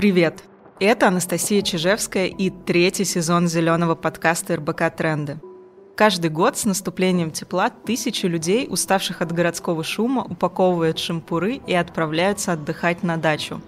Привет! Это Анастасия Чижевская и третий сезон зеленого подкаста РБК «Тренды». Каждый год с наступлением тепла тысячи людей, уставших от городского шума, упаковывают шампуры и отправляются отдыхать на дачу.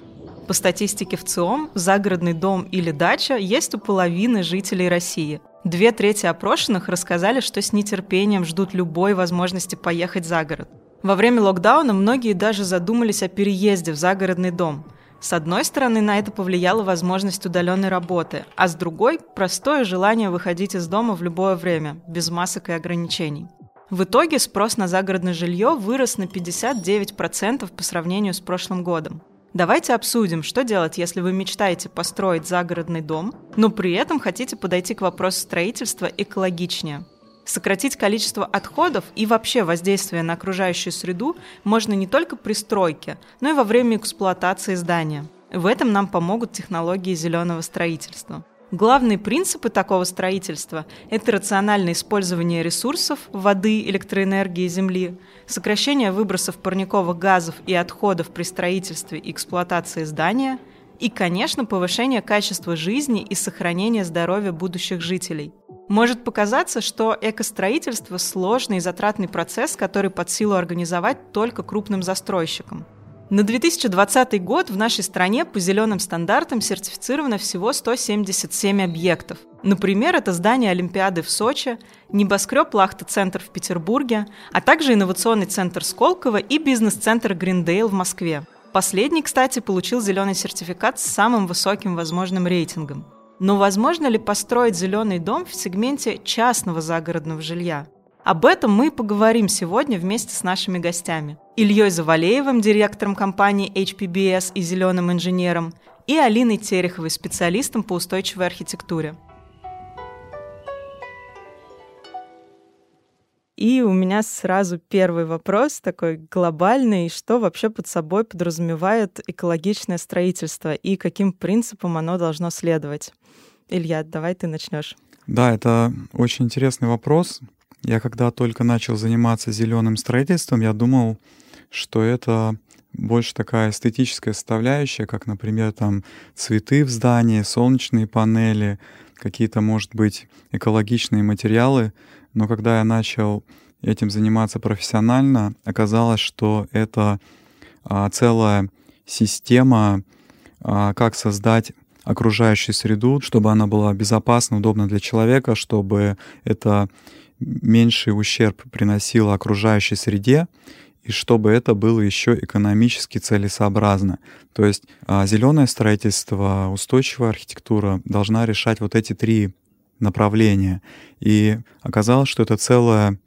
По статистике в ЦИОМ, загородный дом или дача есть у половины жителей России. Две трети опрошенных рассказали, что с нетерпением ждут любой возможности поехать за город. Во время локдауна многие даже задумались о переезде в загородный дом. С одной стороны, на это повлияла возможность удаленной работы, а с другой – простое желание выходить из дома в любое время, без масок и ограничений. В итоге спрос на загородное жилье вырос на 59% по сравнению с прошлым годом. Давайте обсудим, что делать, если вы мечтаете построить загородный дом, но при этом хотите подойти к вопросу строительства экологичнее. Сократить количество отходов и вообще воздействие на окружающую среду можно не только при стройке, но и во время эксплуатации здания. В этом нам помогут технологии зеленого строительства. Главные принципы такого строительства – это рациональное использование ресурсов – воды, электроэнергии, земли, сокращение выбросов парниковых газов и отходов при строительстве и эксплуатации здания и, конечно, повышение качества жизни и сохранение здоровья будущих жителей. Может показаться, что экостроительство – сложный и затратный процесс, который под силу организовать только крупным застройщикам – на 2020 год в нашей стране по зеленым стандартам сертифицировано всего 177 объектов. Например, это здание Олимпиады в Сочи, небоскреб Лахта-центр в Петербурге, а также инновационный центр Сколково и бизнес-центр Гриндейл в Москве. Последний, кстати, получил зеленый сертификат с самым высоким возможным рейтингом. Но возможно ли построить зеленый дом в сегменте частного загородного жилья? Об этом мы поговорим сегодня вместе с нашими гостями. Ильей Завалеевым, директором компании HPBS и зеленым инженером, и Алиной Тереховой, специалистом по устойчивой архитектуре. И у меня сразу первый вопрос такой глобальный. Что вообще под собой подразумевает экологичное строительство и каким принципам оно должно следовать? Илья, давай ты начнешь. Да, это очень интересный вопрос. Я когда только начал заниматься зеленым строительством, я думал, что это больше такая эстетическая составляющая, как, например, там цветы в здании, солнечные панели, какие-то, может быть, экологичные материалы. Но когда я начал этим заниматься профессионально, оказалось, что это а, целая система, а, как создать окружающую среду, чтобы она была безопасна, удобна для человека, чтобы это меньший ущерб приносило окружающей среде, и чтобы это было еще экономически целесообразно. То есть а, зеленое строительство, устойчивая архитектура должна решать вот эти три направления. И оказалось, что это целая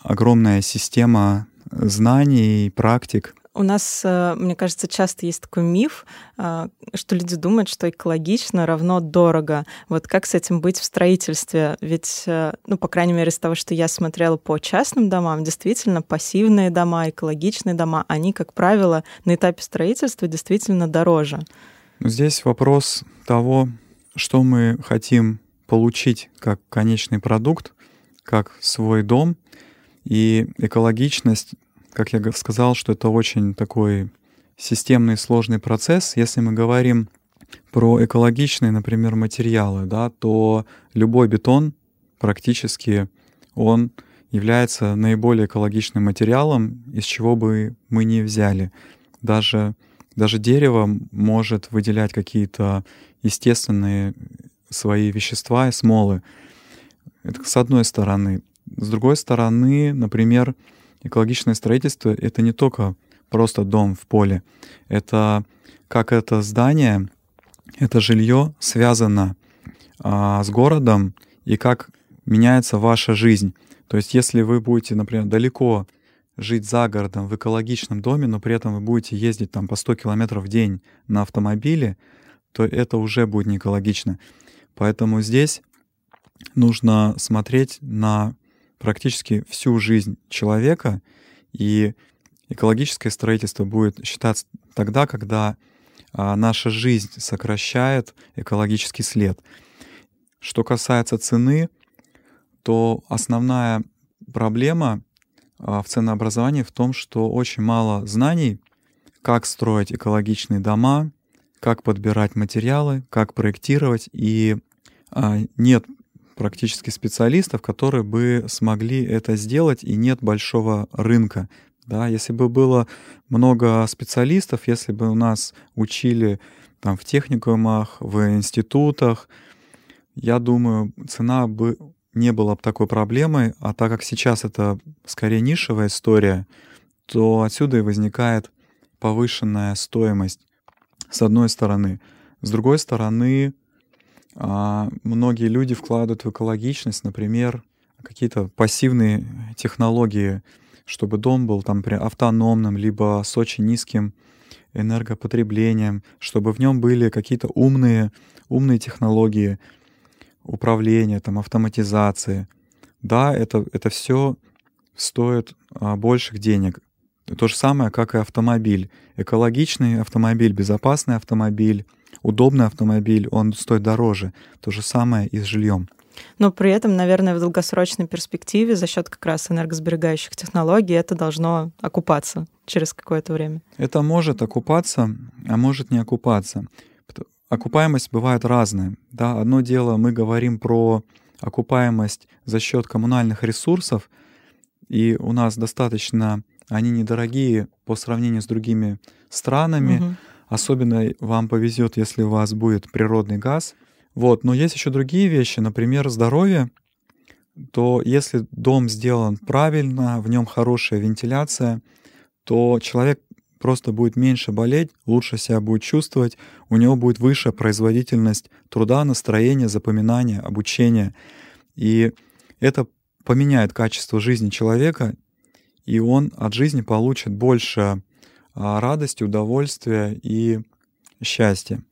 огромная система знаний и практик, у нас, э, мне кажется, часто есть такой миф, э, что люди думают, что экологично равно дорого. Вот как с этим быть в строительстве? Ведь, э, ну, по крайней мере, из того, что я смотрела по частным домам, действительно, пассивные дома, экологичные дома, они, как правило, на этапе строительства действительно дороже. Здесь вопрос того, что мы хотим получить как конечный продукт, как свой дом, и экологичность как я сказал, что это очень такой системный сложный процесс. Если мы говорим про экологичные, например, материалы, да, то любой бетон практически он является наиболее экологичным материалом, из чего бы мы ни взяли. Даже, даже дерево может выделять какие-то естественные свои вещества и смолы. Это с одной стороны. С другой стороны, например, экологичное строительство — это не только просто дом в поле. Это как это здание, это жилье связано а, с городом и как меняется ваша жизнь. То есть если вы будете, например, далеко жить за городом в экологичном доме, но при этом вы будете ездить там по 100 километров в день на автомобиле, то это уже будет не экологично. Поэтому здесь нужно смотреть на практически всю жизнь человека, и экологическое строительство будет считаться тогда, когда а, наша жизнь сокращает экологический след. Что касается цены, то основная проблема а, в ценообразовании в том, что очень мало знаний, как строить экологичные дома, как подбирать материалы, как проектировать, и нет практически специалистов, которые бы смогли это сделать, и нет большого рынка. Да, если бы было много специалистов, если бы у нас учили там в техникумах, в институтах, я думаю, цена бы не была бы такой проблемой, а так как сейчас это скорее нишевая история, то отсюда и возникает повышенная стоимость с одной стороны. С другой стороны, а, многие люди вкладывают в экологичность, например, какие-то пассивные технологии, чтобы дом был там автономным, либо с очень низким энергопотреблением, чтобы в нем были какие-то умные, умные технологии управления, там, автоматизации. Да, это, это все стоит а, больших денег. То же самое, как и автомобиль. Экологичный автомобиль, безопасный автомобиль, удобный автомобиль, он стоит дороже. То же самое и с жильем. Но при этом, наверное, в долгосрочной перспективе за счет как раз энергосберегающих технологий это должно окупаться через какое-то время. Это может окупаться, а может не окупаться. Окупаемость бывает разная. Да? Одно дело, мы говорим про окупаемость за счет коммунальных ресурсов, и у нас достаточно они недорогие по сравнению с другими странами. Угу. Особенно вам повезет, если у вас будет природный газ. Вот. Но есть еще другие вещи, например, здоровье. То если дом сделан правильно, в нем хорошая вентиляция, то человек просто будет меньше болеть, лучше себя будет чувствовать, у него будет выше производительность труда, настроения, запоминания, обучения. И это поменяет качество жизни человека, и он от жизни получит больше радости, удовольствия и счастья.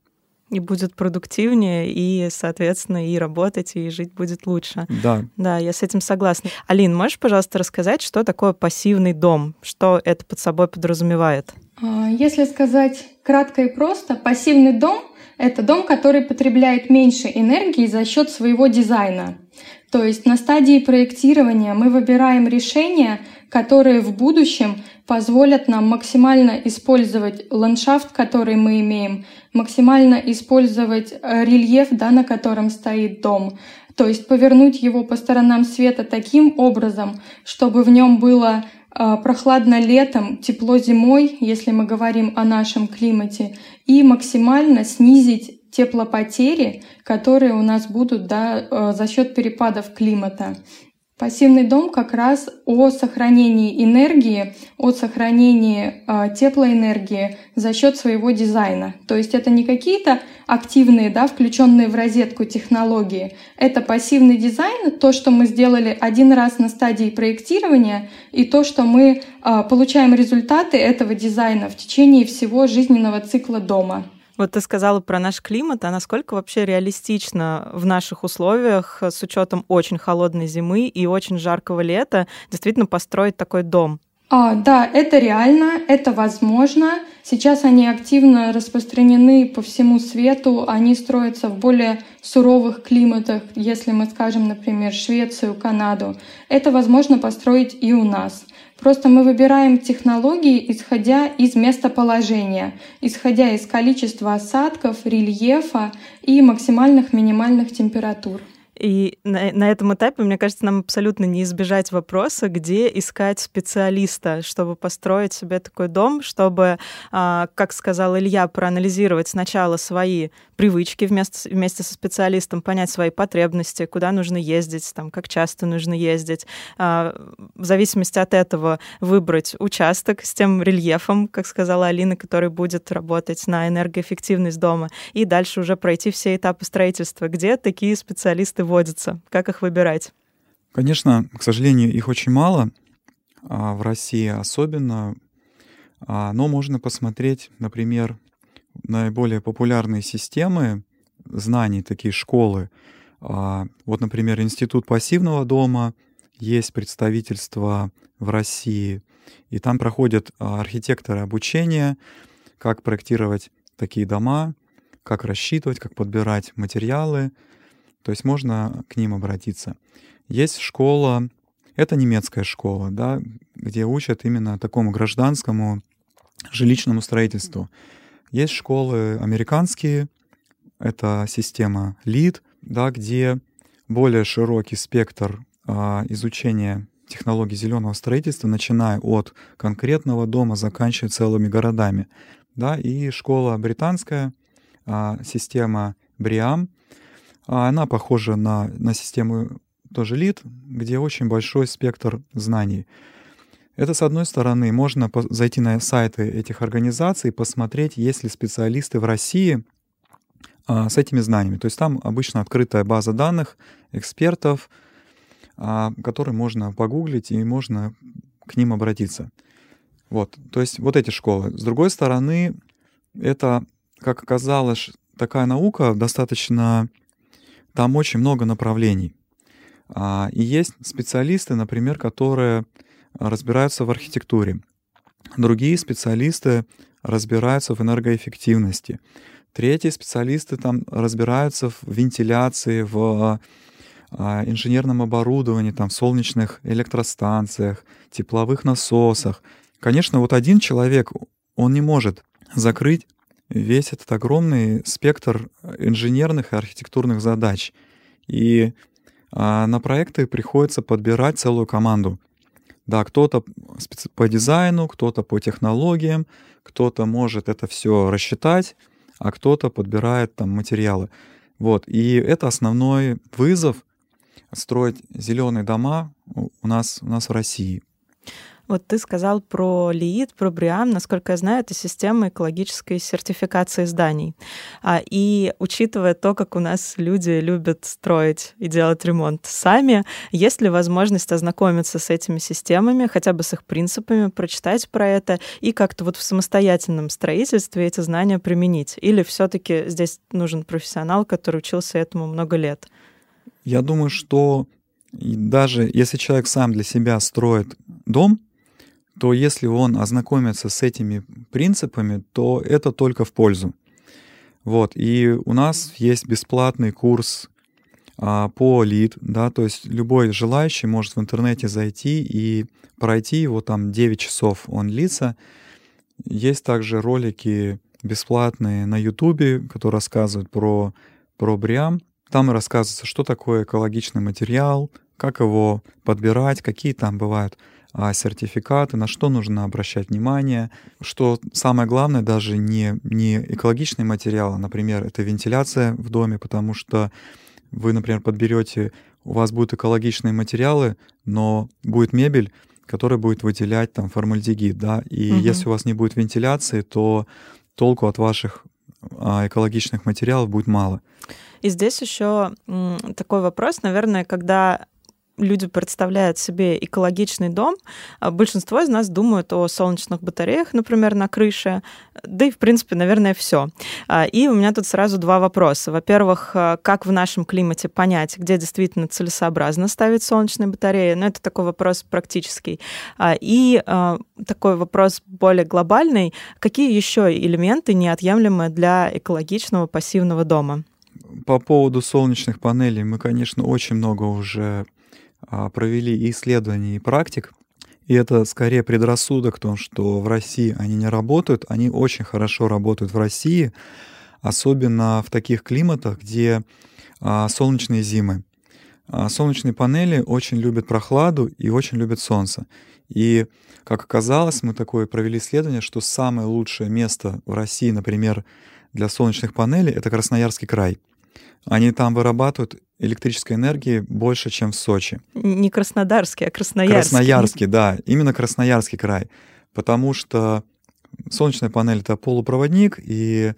И будет продуктивнее, и, соответственно, и работать, и жить будет лучше. Да. Да, я с этим согласна. Алин, можешь, пожалуйста, рассказать, что такое пассивный дом? Что это под собой подразумевает? А, если сказать кратко и просто, пассивный дом — это дом, который потребляет меньше энергии за счет своего дизайна. То есть на стадии проектирования мы выбираем решения, которые в будущем позволят нам максимально использовать ландшафт, который мы имеем, максимально использовать э, рельеф, да, на котором стоит дом, то есть повернуть его по сторонам света таким образом, чтобы в нем было э, прохладно летом, тепло зимой, если мы говорим о нашем климате, и максимально снизить теплопотери, которые у нас будут да, э, за счет перепадов климата. Пассивный дом как раз о сохранении энергии, о сохранении э, теплоэнергии за счет своего дизайна. То есть это не какие-то активные, да, включенные в розетку технологии. Это пассивный дизайн, то, что мы сделали один раз на стадии проектирования, и то, что мы э, получаем результаты этого дизайна в течение всего жизненного цикла дома. Вот ты сказала про наш климат, а насколько вообще реалистично в наших условиях с учетом очень холодной зимы и очень жаркого лета действительно построить такой дом? А, да, это реально, это возможно. Сейчас они активно распространены по всему свету. Они строятся в более суровых климатах, если мы скажем, например, Швецию, Канаду. Это возможно построить и у нас. Просто мы выбираем технологии, исходя из местоположения, исходя из количества осадков, рельефа и максимальных минимальных температур. И на, на этом этапе, мне кажется, нам абсолютно не избежать вопроса, где искать специалиста, чтобы построить себе такой дом, чтобы, а, как сказал Илья, проанализировать сначала свои привычки вместе, вместе со специалистом, понять свои потребности, куда нужно ездить, там, как часто нужно ездить. А, в зависимости от этого выбрать участок с тем рельефом, как сказала Алина, который будет работать на энергоэффективность дома, и дальше уже пройти все этапы строительства, где такие специалисты водятся, как их выбирать. Конечно, к сожалению, их очень мало, а в России особенно, а, но можно посмотреть, например, наиболее популярные системы знаний, такие школы. А, вот, например, Институт пассивного дома, есть представительство в России, и там проходят архитекторы обучения, как проектировать такие дома, как рассчитывать, как подбирать материалы. То есть можно к ним обратиться. Есть школа, это немецкая школа, да, где учат именно такому гражданскому жилищному строительству. Есть школы американские, это система LEED, да, где более широкий спектр а, изучения технологий зеленого строительства, начиная от конкретного дома, заканчивая целыми городами. Да, и школа британская, а, система Бриам, а она похожа на, на систему тоже LEED, где очень большой спектр знаний. Это, с одной стороны, можно зайти на сайты этих организаций посмотреть, есть ли специалисты в России а, с этими знаниями. То есть там обычно открытая база данных экспертов, а, которые можно погуглить и можно к ним обратиться. Вот, то есть вот эти школы. С другой стороны, это, как оказалось, такая наука достаточно... Там очень много направлений. А, и есть специалисты, например, которые разбираются в архитектуре. Другие специалисты разбираются в энергоэффективности. Третьи специалисты там разбираются в вентиляции, в а, инженерном оборудовании, там, солнечных электростанциях, тепловых насосах. Конечно, вот один человек, он не может закрыть весь этот огромный спектр инженерных и архитектурных задач. И а, на проекты приходится подбирать целую команду. Да, кто-то по дизайну, кто-то по технологиям, кто-то может это все рассчитать, а кто-то подбирает там материалы. Вот. И это основной вызов строить зеленые дома у нас, у нас в России. Вот ты сказал про ЛИИД, про БРИАМ. Насколько я знаю, это система экологической сертификации зданий. А, и учитывая то, как у нас люди любят строить и делать ремонт сами, есть ли возможность ознакомиться с этими системами, хотя бы с их принципами, прочитать про это и как-то вот в самостоятельном строительстве эти знания применить? Или все таки здесь нужен профессионал, который учился этому много лет? Я думаю, что даже если человек сам для себя строит дом, то если он ознакомится с этими принципами, то это только в пользу. Вот, и у нас есть бесплатный курс а, по лид, да, то есть любой желающий может в интернете зайти и пройти его там 9 часов он длится. Есть также ролики бесплатные на Ютубе, которые рассказывают про, про Бриам. Там рассказывается, что такое экологичный материал, как его подбирать, какие там бывают сертификаты, на что нужно обращать внимание, что самое главное даже не, не экологичный материал, а, например, это вентиляция в доме, потому что вы, например, подберете, у вас будут экологичные материалы, но будет мебель, которая будет выделять там формальдегид, да, и угу. если у вас не будет вентиляции, то толку от ваших а, экологичных материалов будет мало. И здесь еще такой вопрос, наверное, когда люди представляют себе экологичный дом, а большинство из нас думают о солнечных батареях, например, на крыше, да и, в принципе, наверное, все. А, и у меня тут сразу два вопроса. Во-первых, а, как в нашем климате понять, где действительно целесообразно ставить солнечные батареи? Ну, это такой вопрос практический. И такой вопрос более глобальный. Какие еще элементы неотъемлемы для экологичного пассивного дома? По поводу солнечных панелей мы, конечно, очень много уже а, провели исследований и практик, и это скорее предрассудок том, что в России они не работают. Они очень хорошо работают в России, особенно в таких климатах, где а, солнечные зимы. А, солнечные панели очень любят прохладу и очень любят солнце. И, как оказалось, мы такое провели исследование, что самое лучшее место в России, например, для солнечных панелей — это Красноярский край — они там вырабатывают электрической энергии больше, чем в Сочи. Не Краснодарский, а Красноярский. Красноярский, да, именно Красноярский край. Потому что солнечная панель — это полупроводник, и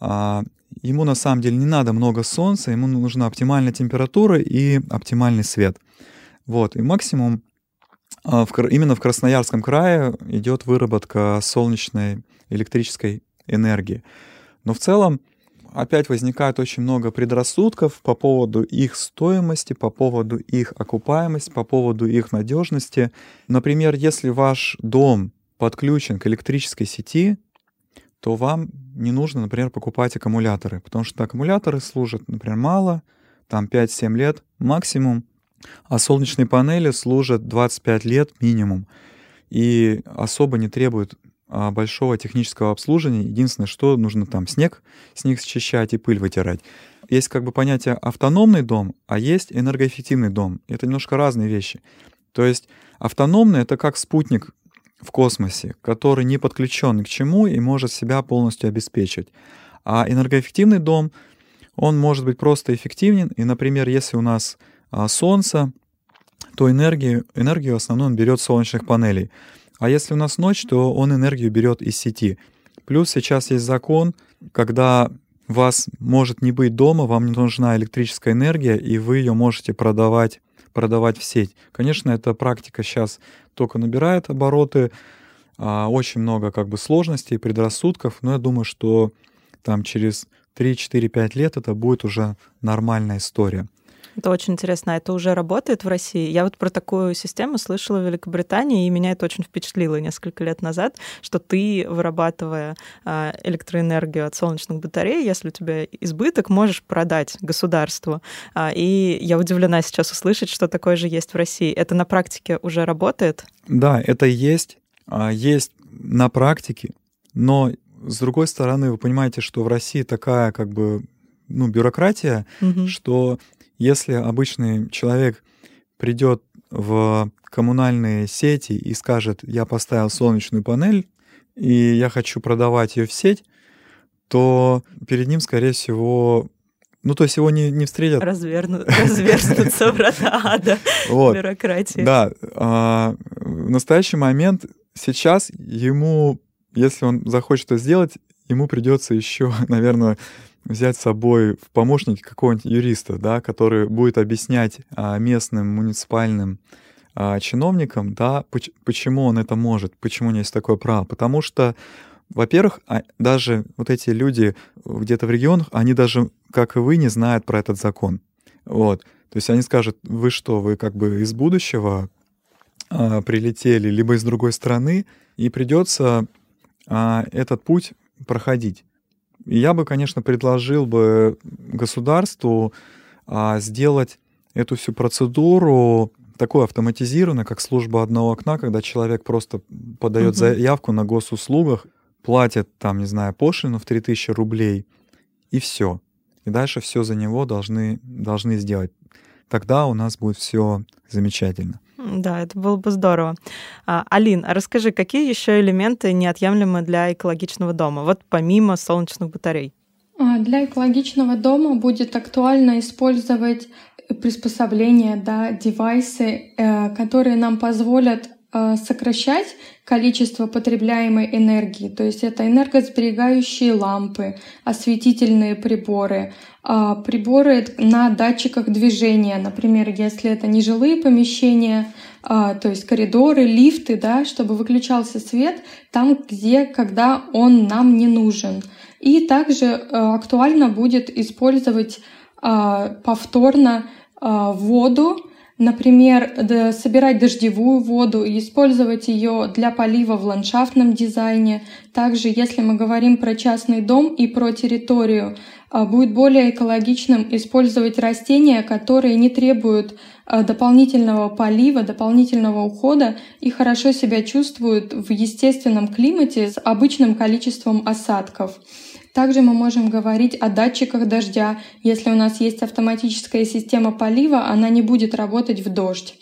а, ему на самом деле не надо много солнца, ему нужна оптимальная температура и оптимальный свет. Вот, и максимум а, в, именно в Красноярском крае идет выработка солнечной электрической энергии. Но в целом опять возникает очень много предрассудков по поводу их стоимости, по поводу их окупаемости, по поводу их надежности. Например, если ваш дом подключен к электрической сети, то вам не нужно, например, покупать аккумуляторы, потому что аккумуляторы служат, например, мало, там 5-7 лет максимум, а солнечные панели служат 25 лет минимум и особо не требуют большого технического обслуживания. Единственное, что нужно там снег с них счищать и пыль вытирать. Есть как бы понятие автономный дом, а есть энергоэффективный дом. Это немножко разные вещи. То есть автономный — это как спутник в космосе, который не подключен к чему и может себя полностью обеспечить. А энергоэффективный дом, он может быть просто эффективен. И, например, если у нас а, солнце, то энергию, энергию в основном берет солнечных панелей. А если у нас ночь, то он энергию берет из сети. Плюс сейчас есть закон, когда вас может не быть дома, вам не нужна электрическая энергия, и вы ее можете продавать, продавать в сеть. Конечно, эта практика сейчас только набирает обороты, а, очень много как бы сложностей, предрассудков, но я думаю, что там через 3-4-5 лет это будет уже нормальная история. Это очень интересно. А это уже работает в России? Я вот про такую систему слышала в Великобритании, и меня это очень впечатлило несколько лет назад, что ты, вырабатывая а, электроэнергию от солнечных батарей, если у тебя избыток, можешь продать государству. А, и я удивлена сейчас услышать, что такое же есть в России. Это на практике уже работает? Да, это есть. Есть на практике, но с другой стороны, вы понимаете, что в России такая как бы ну, бюрократия, угу. что если обычный человек придет в коммунальные сети и скажет, я поставил солнечную панель, и я хочу продавать ее в сеть, то перед ним, скорее всего, ну, то есть его не, не встретят... Разверну, развернутся врата ада вот. бюрократии. Да. А, в настоящий момент сейчас ему, если он захочет это сделать, ему придется еще, наверное, взять с собой в помощники какого-нибудь юриста, да, который будет объяснять а, местным муниципальным а, чиновникам, да, почему он это может, почему у него есть такое право. Потому что, во-первых, а, даже вот эти люди где-то в регионах, они даже, как и вы, не знают про этот закон. Вот. То есть они скажут, вы что, вы как бы из будущего а, прилетели, либо из другой страны, и придется а, этот путь проходить. Я бы, конечно, предложил бы государству а, сделать эту всю процедуру такой автоматизированной, как служба одного окна, когда человек просто подает угу. заявку на госуслугах, платит там, не знаю, пошлину в 3000 рублей, и все. И дальше все за него должны, должны сделать. Тогда у нас будет все замечательно. Да, это было бы здорово. А, Алин, а расскажи, какие еще элементы неотъемлемы для экологичного дома, вот помимо солнечных батарей? А, для экологичного дома будет актуально использовать приспособления, да, девайсы, э, которые нам позволят сокращать количество потребляемой энергии. То есть это энергосберегающие лампы, осветительные приборы, а, приборы на датчиках движения. Например, если это нежилые помещения, а, то есть коридоры, лифты, да, чтобы выключался свет там, где, когда он нам не нужен. И также актуально будет использовать а, повторно воду, Например, собирать дождевую воду и использовать ее для полива в ландшафтном дизайне. Также, если мы говорим про частный дом и про территорию, а, будет более экологичным использовать растения, которые не требуют а, дополнительного полива, дополнительного ухода и хорошо себя чувствуют в естественном климате с обычным количеством осадков. Также мы можем говорить о датчиках дождя. Если у нас есть автоматическая система полива, она не будет работать в дождь.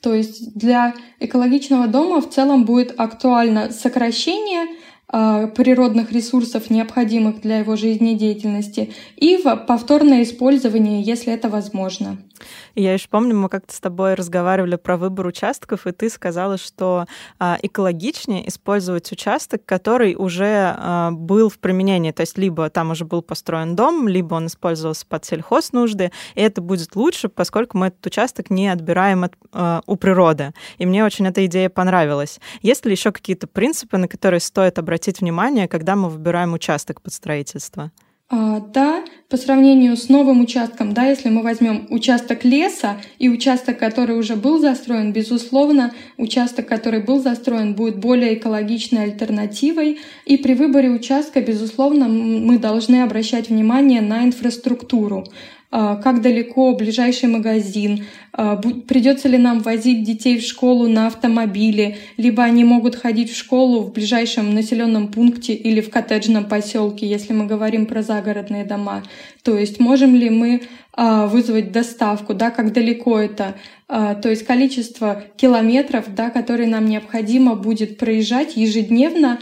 То есть для экологичного дома в целом будет актуально сокращение а, природных ресурсов, необходимых для его жизнедеятельности, и повторное использование, если это возможно. Я еще помню, мы как-то с тобой разговаривали про выбор участков, и ты сказала, что а, экологичнее использовать участок, который уже а, был в применении. То есть либо там уже был построен дом, либо он использовался под сельхознужды, и это будет лучше, поскольку мы этот участок не отбираем от, а, у природы. И мне очень эта идея понравилась. Есть ли еще какие-то принципы, на которые стоит обратить внимание, когда мы выбираем участок под строительство? А, да, по сравнению с новым участком, да, если мы возьмем участок леса и участок, который уже был застроен, безусловно, участок, который был застроен, будет более экологичной альтернативой. И при выборе участка, безусловно, мы должны обращать внимание на инфраструктуру. Как далеко ближайший магазин, придется ли нам возить детей в школу на автомобиле, либо они могут ходить в школу в ближайшем населенном пункте или в коттеджном поселке, если мы говорим про загородные дома. То есть можем ли мы вызвать доставку, да, как далеко это, то есть количество километров, да, которые нам необходимо будет проезжать ежедневно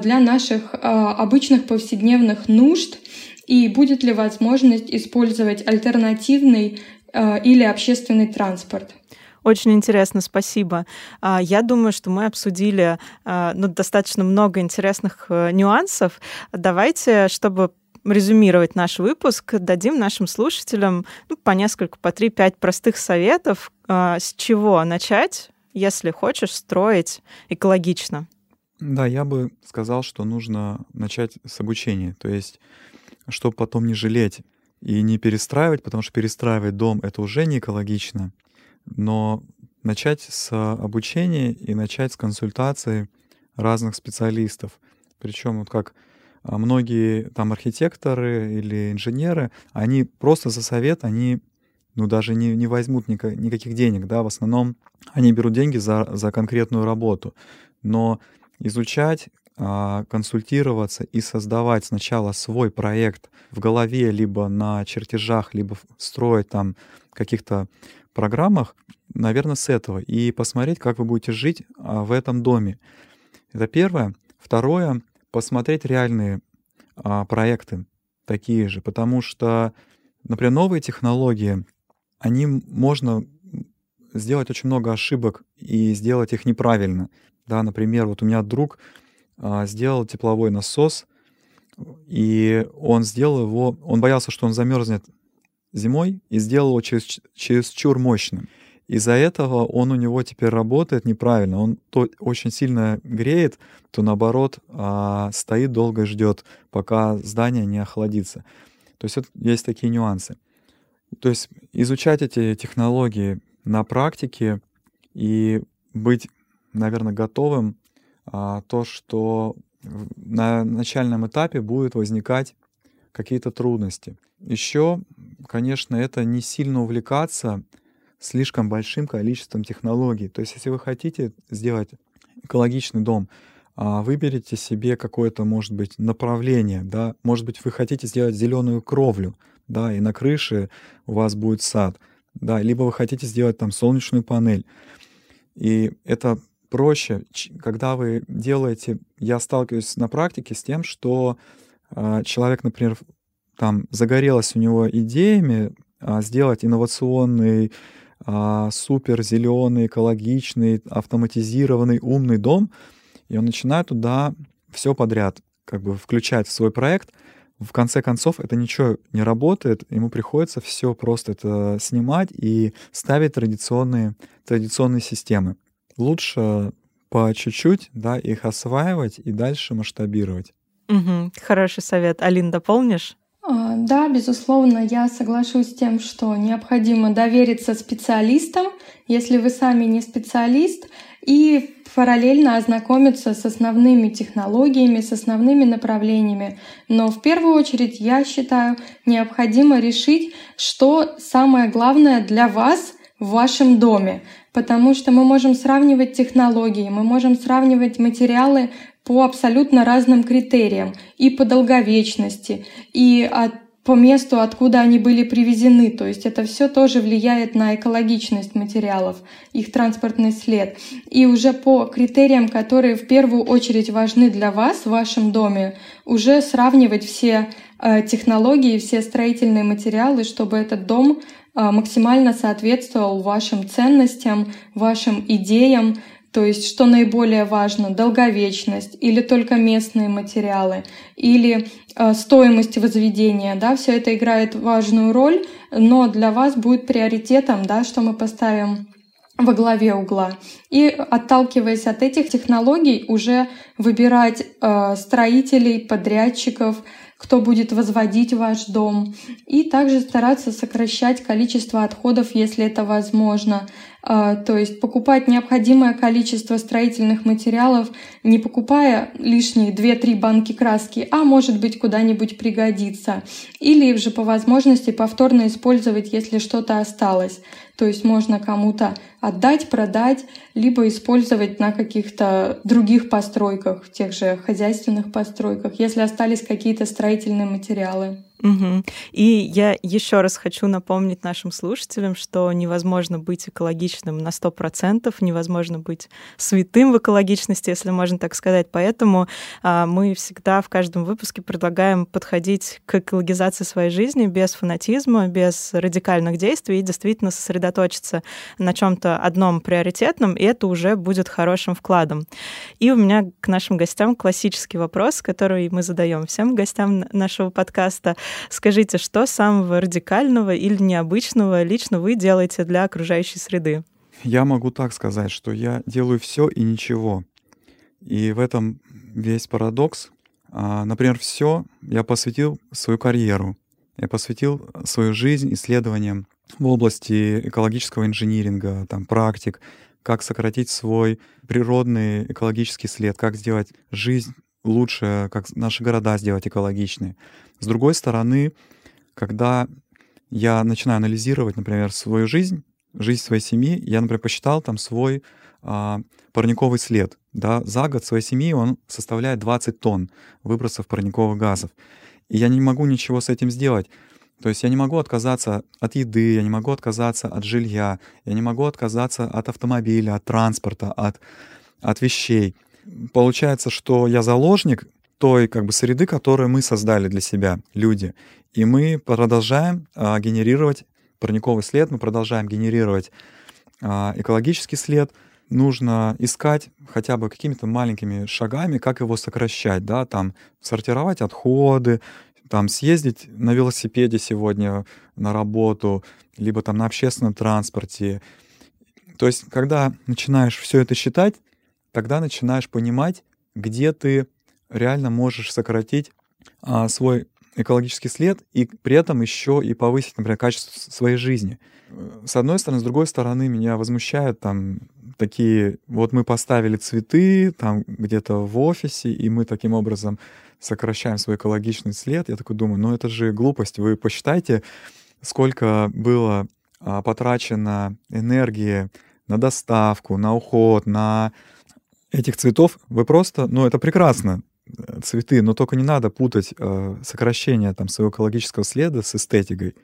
для наших обычных повседневных нужд и будет ли возможность использовать альтернативный э, или общественный транспорт. Очень интересно, спасибо. А, я думаю, что мы обсудили э, ну, достаточно много интересных э, нюансов. Давайте, чтобы резюмировать наш выпуск, дадим нашим слушателям ну, по несколько, по три-пять простых советов, с чего начать, если хочешь строить экологично. Да, я бы сказал, что нужно начать с обучения. То есть чтобы потом не жалеть и не перестраивать, потому что перестраивать дом — это уже не экологично, но начать с обучения и начать с консультации разных специалистов. Причем вот как а, многие там архитекторы или инженеры, они просто за совет, они ну, даже не, не возьмут никак, никаких денег, да, в основном они берут деньги за, за конкретную работу. Но изучать консультироваться и создавать сначала свой проект в голове, либо на чертежах, либо строить там каких-то программах, наверное, с этого. И посмотреть, как вы будете жить а, в этом доме. Это первое. Второе, посмотреть реальные а, проекты такие же, потому что, например, новые технологии, они можно сделать очень много ошибок и сделать их неправильно. Да, например, вот у меня друг а, сделал тепловой насос, и он сделал его, он боялся, что он замерзнет зимой, и сделал его через, через чур мощным. Из-за этого он у него теперь работает неправильно. Он то очень сильно греет, то наоборот а, стоит долго ждет, пока здание не охладится. То есть вот есть такие нюансы. То есть изучать эти технологии на практике и быть, наверное, готовым а, то, что на начальном этапе будет возникать какие-то трудности. Еще, конечно, это не сильно увлекаться слишком большим количеством технологий. То есть, если вы хотите сделать экологичный дом, а, выберите себе какое-то, может быть, направление, да, может быть, вы хотите сделать зеленую кровлю, да, и на крыше у вас будет сад, да, либо вы хотите сделать там солнечную панель. И это проще, когда вы делаете, я сталкиваюсь на практике с тем, что э, человек, например, там загорелась у него идеями э, сделать инновационный, э, супер зеленый, экологичный, автоматизированный, умный дом, и он начинает туда все подряд как бы включать в свой проект. В конце концов, это ничего не работает, ему приходится все просто это снимать и ставить традиционные, традиционные системы лучше по чуть-чуть, да, их осваивать и дальше масштабировать. Угу, хороший совет. Алин, дополнишь? А, да, безусловно, я соглашусь с тем, что необходимо довериться специалистам, если вы сами не специалист, и параллельно ознакомиться с основными технологиями, с основными направлениями. Но в первую очередь, я считаю, необходимо решить, что самое главное для вас в вашем доме потому что мы можем сравнивать технологии, мы можем сравнивать материалы по абсолютно разным критериям и по долговечности, и от по месту, откуда они были привезены. То есть это все тоже влияет на экологичность материалов, их транспортный след. И уже по критериям, которые в первую очередь важны для вас в вашем доме, уже сравнивать все э, технологии, все строительные материалы, чтобы этот дом максимально соответствовал вашим ценностям, вашим идеям, то есть что наиболее важно, долговечность или только местные материалы, или э, стоимость возведения, да, все это играет важную роль, но для вас будет приоритетом, да, что мы поставим во главе угла. И отталкиваясь от этих технологий, уже выбирать э, строителей, подрядчиков, кто будет возводить ваш дом. И также стараться сокращать количество отходов, если это возможно. А, то есть покупать необходимое количество строительных материалов, не покупая лишние 2-3 банки краски, а может быть куда-нибудь пригодится. Или же по возможности повторно использовать, если что-то осталось. То есть можно кому-то отдать, продать, либо использовать на каких-то других постройках, в тех же хозяйственных постройках, если остались какие-то строительные материалы. Угу. И я еще раз хочу напомнить нашим слушателям, что невозможно быть экологичным на 100%, невозможно быть святым в экологичности, если можно так сказать. Поэтому а, мы всегда в каждом выпуске предлагаем подходить к экологизации своей жизни без фанатизма, без радикальных действий и действительно сосредоточиться на чем-то одном приоритетном, и это уже будет хорошим вкладом. И у меня к нашим гостям классический вопрос, который мы задаем всем гостям нашего подкаста. Скажите, что самого радикального или необычного лично вы делаете для окружающей среды? Я могу так сказать, что я делаю все и ничего. И в этом весь парадокс. А, например, все я посвятил свою карьеру. Я посвятил свою жизнь исследованиям в области экологического инжиниринга, там, практик, как сократить свой природный экологический след, как сделать жизнь лучше, как наши города сделать экологичные. С другой стороны, когда я начинаю анализировать, например, свою жизнь, жизнь своей семьи, я, например, посчитал там свой а, парниковый след. Да, за год своей семьи он составляет 20 тонн выбросов парниковых газов. И я не могу ничего с этим сделать. То есть я не могу отказаться от еды, я не могу отказаться от жилья, я не могу отказаться от автомобиля, от транспорта, от, от вещей. Получается, что я заложник той как бы среды, которую мы создали для себя, люди. И мы продолжаем а, генерировать парниковый след, мы продолжаем генерировать а, экологический след. Нужно искать хотя бы какими-то маленькими шагами, как его сокращать, да, там сортировать отходы, там съездить на велосипеде сегодня на работу, либо там на общественном транспорте. То есть, когда начинаешь все это считать, тогда начинаешь понимать, где ты реально можешь сократить а, свой экологический след и при этом еще и повысить, например, качество своей жизни. С одной стороны, с другой стороны, меня возмущают там такие, вот мы поставили цветы там где-то в офисе, и мы таким образом сокращаем свой экологичный след. Я такой думаю, ну это же глупость. Вы посчитайте, сколько было а, потрачено энергии на доставку, на уход, на этих цветов. Вы просто, ну это прекрасно, э, цветы, но только не надо путать э, сокращение там своего экологического следа с эстетикой.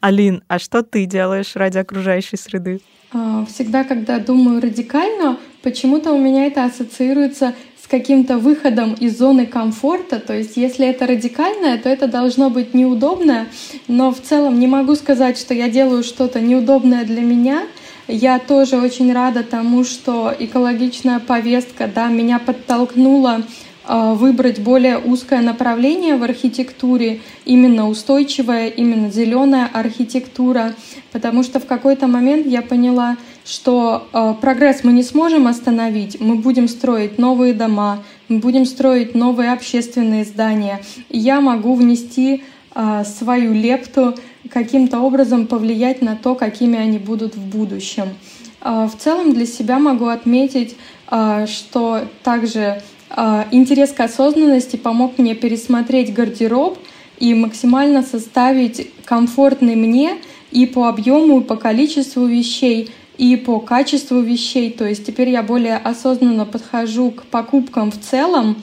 Алин, а что ты делаешь ради окружающей среды? А, всегда, когда думаю радикально, почему-то у меня это ассоциируется каким-то выходом из зоны комфорта. То есть если это радикальное, то это должно быть неудобное. Но в целом не могу сказать, что я делаю что-то неудобное для меня. Я тоже очень рада тому, что экологичная повестка да, меня подтолкнула выбрать более узкое направление в архитектуре, именно устойчивая, именно зеленая архитектура, потому что в какой-то момент я поняла, что э, прогресс мы не сможем остановить, мы будем строить новые дома, мы будем строить новые общественные здания. И я могу внести э, свою лепту, каким-то образом повлиять на то, какими они будут в будущем. В целом для себя могу отметить, что также интерес к осознанности помог мне пересмотреть гардероб и максимально составить комфортный мне и по объему, и по количеству вещей и по качеству вещей. То есть теперь я более осознанно подхожу к покупкам в целом,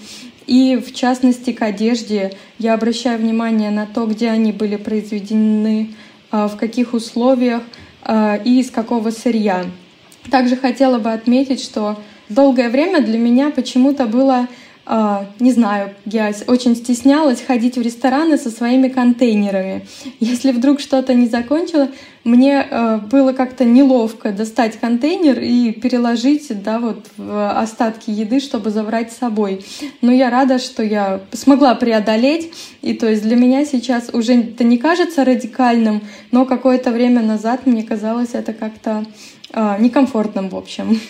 и в частности к одежде. Я обращаю внимание на то, где они были произведены, а, в каких условиях а, и из какого сырья. Также хотела бы отметить, что долгое время для меня почему-то было Uh, не знаю, я очень стеснялась ходить в рестораны со своими контейнерами. Если вдруг что-то не закончила, мне uh, было как-то неловко достать контейнер и переложить да, вот, в остатки еды, чтобы забрать с собой. Но я рада, что я смогла преодолеть. И то есть для меня сейчас уже это не кажется радикальным, но какое-то время назад мне казалось это как-то э, некомфортным, в общем.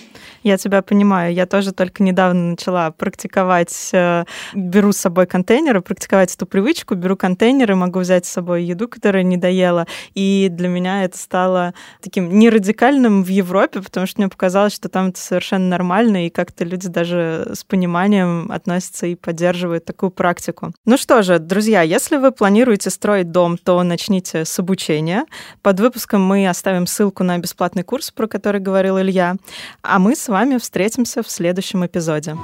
Я тебя понимаю. Я тоже только недавно начала практиковать, э, беру с собой контейнеры, практиковать эту привычку, беру контейнеры, могу взять с собой еду, которая не доела. И для меня это стало таким не радикальным в Европе, потому что мне показалось, что там это совершенно нормально, и как-то люди даже с пониманием относятся и поддерживают такую практику. Ну что же, друзья, если вы планируете строить дом, то начните с обучения. Под выпуском мы оставим ссылку на бесплатный курс, про который говорил Илья. А мы с вами встретимся в следующем эпизоде.